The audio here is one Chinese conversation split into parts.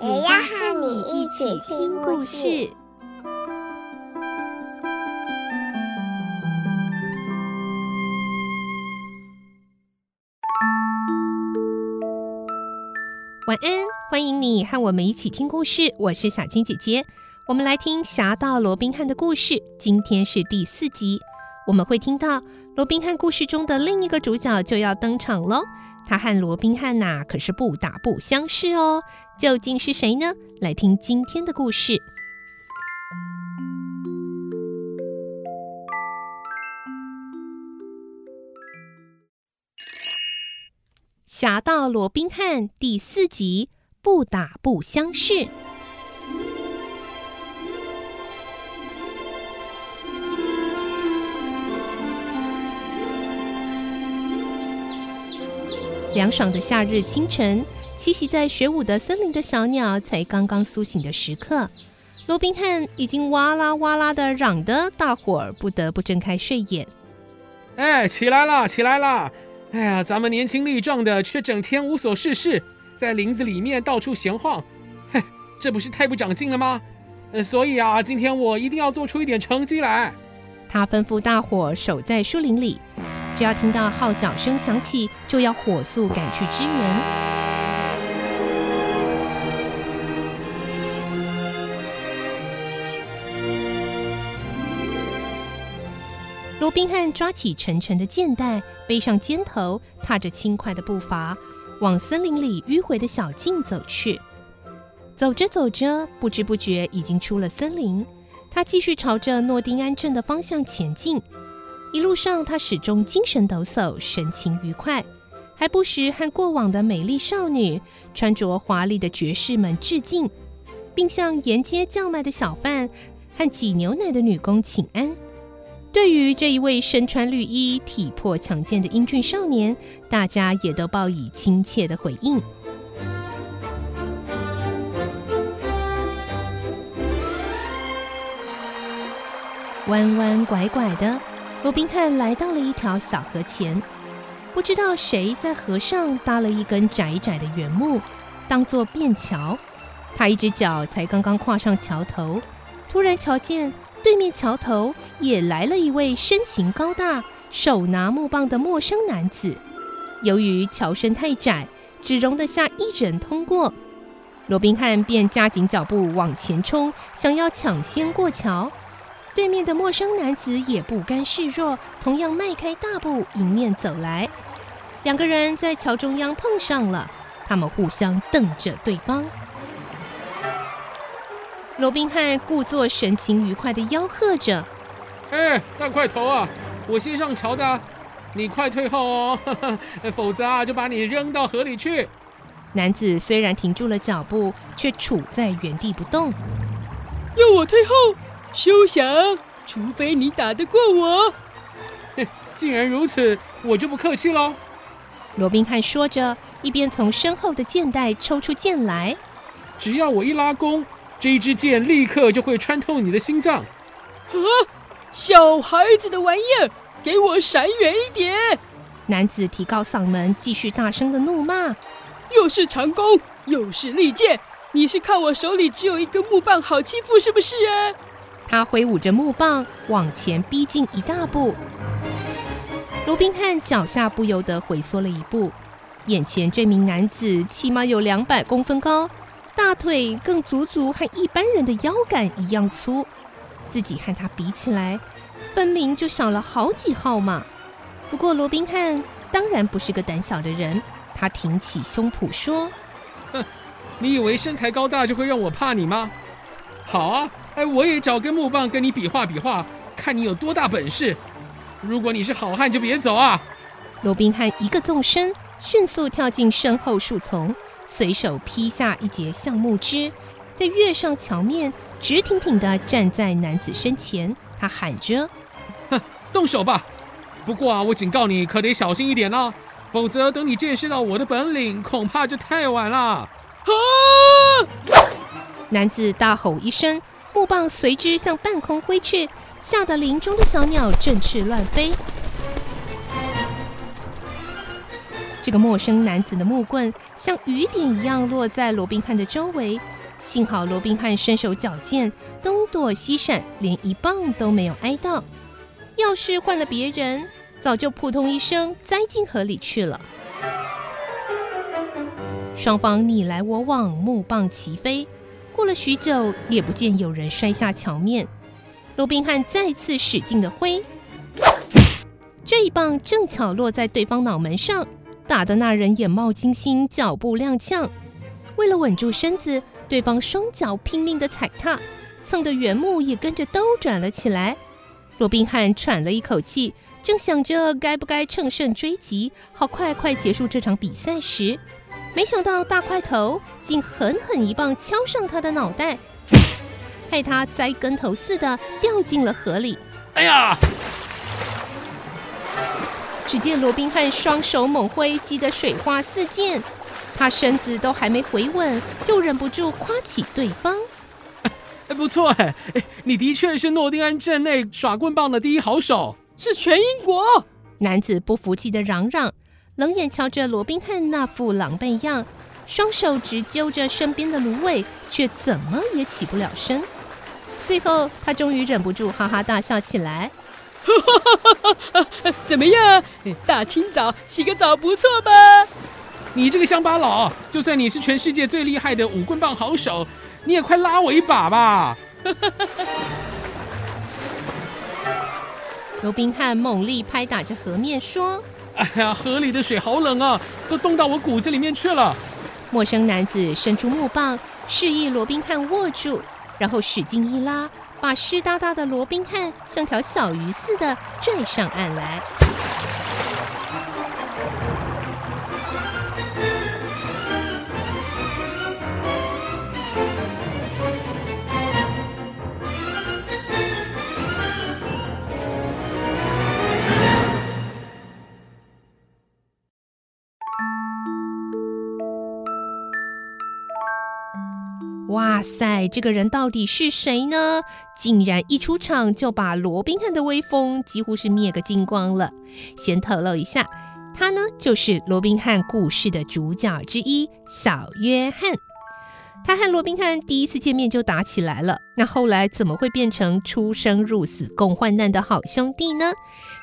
也要和你一起听故事。晚安，欢迎你和我们一起听故事。我是小青姐姐，我们来听《侠盗罗宾汉》的故事。今天是第四集，我们会听到罗宾汉故事中的另一个主角就要登场喽。他和罗宾汉呐，可是不打不相识哦。究竟是谁呢？来听今天的故事，《侠盗罗宾汉》第四集：不打不相识。凉爽的夏日清晨，栖息在雪舞的森林的小鸟才刚刚苏醒的时刻，罗宾汉已经哇啦哇啦的嚷得大伙儿不得不睁开睡眼。哎，起来了，起来了！哎呀，咱们年轻力壮的，却整天无所事事，在林子里面到处闲晃，嘿，这不是太不长进了吗？呃，所以啊，今天我一定要做出一点成绩来。他吩咐大伙守在树林里。只要听到号角声响起，就要火速赶去支援。罗宾汉抓起沉沉的箭袋，背上肩头，踏着轻快的步伐，往森林里迂回的小径走去。走着走着，不知不觉已经出了森林。他继续朝着诺丁安镇的方向前进。一路上，他始终精神抖擞，神情愉快，还不时和过往的美丽少女、穿着华丽的爵士们致敬，并向沿街叫卖的小贩和挤牛奶的女工请安。对于这一位身穿绿衣、体魄强健的英俊少年，大家也都报以亲切的回应。弯弯拐拐的。罗宾汉来到了一条小河前，不知道谁在河上搭了一根窄窄的圆木，当做便桥。他一只脚才刚刚跨上桥头，突然瞧见对面桥头也来了一位身形高大、手拿木棒的陌生男子。由于桥身太窄，只容得下一人通过，罗宾汉便加紧脚步往前冲，想要抢先过桥。对面的陌生男子也不甘示弱，同样迈开大步迎面走来。两个人在桥中央碰上了，他们互相瞪着对方。罗宾汉故作神情愉快地吆喝着：“哎，大块头啊，我先上桥的，你快退后哦，否则啊就把你扔到河里去。”男子虽然停住了脚步，却杵在原地不动。要我退后？休想！除非你打得过我。既然如此，我就不客气喽。罗宾汉说着，一边从身后的箭袋抽出箭来。只要我一拉弓，这一支箭立刻就会穿透你的心脏。啊！小孩子的玩意儿，给我闪远一点！男子提高嗓门，继续大声的怒骂：“又是长弓，又是利箭，你是看我手里只有一根木棒好欺负是不是啊？”他挥舞着木棒往前逼近一大步，罗宾汉脚下不由得回缩了一步。眼前这名男子起码有两百公分高，大腿更足足和一般人的腰杆一样粗，自己和他比起来，分明就小了好几号嘛。不过罗宾汉当然不是个胆小的人，他挺起胸脯说：“哼，你以为身材高大就会让我怕你吗？好啊。”哎，我也找根木棒跟你比划比划，看你有多大本事。如果你是好汉，就别走啊！罗宾汉一个纵身，迅速跳进身后树丛，随手劈下一截橡木枝，再跃上桥面，直挺挺地站在男子身前。他喊着：“哼，动手吧！不过啊，我警告你，可得小心一点啦，否则等你见识到我的本领，恐怕就太晚了。”啊！男子大吼一声，木棒随之向半空挥去，吓得林中的小鸟振翅乱飞。这个陌生男子的木棍像雨点一样落在罗宾汉的周围，幸好罗宾汉身手矫健，东躲西闪，连一棒都没有挨到。要是换了别人，早就扑通一声栽进河里去了。双方你来我往，木棒齐飞。过了许久，也不见有人摔下桥面。罗宾汉再次使劲的挥，这一棒正巧落在对方脑门上。打得那人眼冒金星，脚步踉跄。为了稳住身子，对方双脚拼命地踩踏，蹭得原木也跟着兜转了起来。罗宾汉喘了一口气，正想着该不该乘胜追击，好快快结束这场比赛时，没想到大块头竟狠狠一棒敲上他的脑袋，害他栽跟头似的掉进了河里。哎呀！只见罗宾汉双手猛挥，击得水花四溅。他身子都还没回稳，就忍不住夸起对方：“ 哎，不错哎，你的确是诺丁安镇内耍棍棒的第一好手，是全英国。”男子不服气的嚷嚷，冷眼瞧着罗宾汉那副狼狈样，双手直揪着身边的芦苇，却怎么也起不了身。最后，他终于忍不住哈哈大笑起来。怎么样？大清早洗个澡不错吧？你这个乡巴佬，就算你是全世界最厉害的五棍棒好手，你也快拉我一把吧！罗宾汉猛力拍打着河面，说：“哎呀，河里的水好冷啊，都冻到我骨子里面去了。”陌生男子伸出木棒，示意罗宾汉握住，然后使劲一拉。把湿哒哒的罗宾汉像条小鱼似的拽上岸来。哇塞，这个人到底是谁呢？竟然一出场就把罗宾汉的威风几乎是灭个精光了。先透露一下，他呢就是罗宾汉故事的主角之一小约翰。他和罗宾汉第一次见面就打起来了，那后来怎么会变成出生入死共患难的好兄弟呢？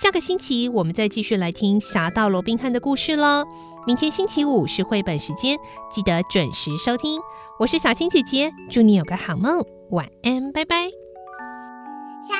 下个星期我们再继续来听《侠盗罗宾汉》的故事喽。明天星期五是绘本时间，记得准时收听。我是小青姐姐，祝你有个好梦，晚安，拜拜。小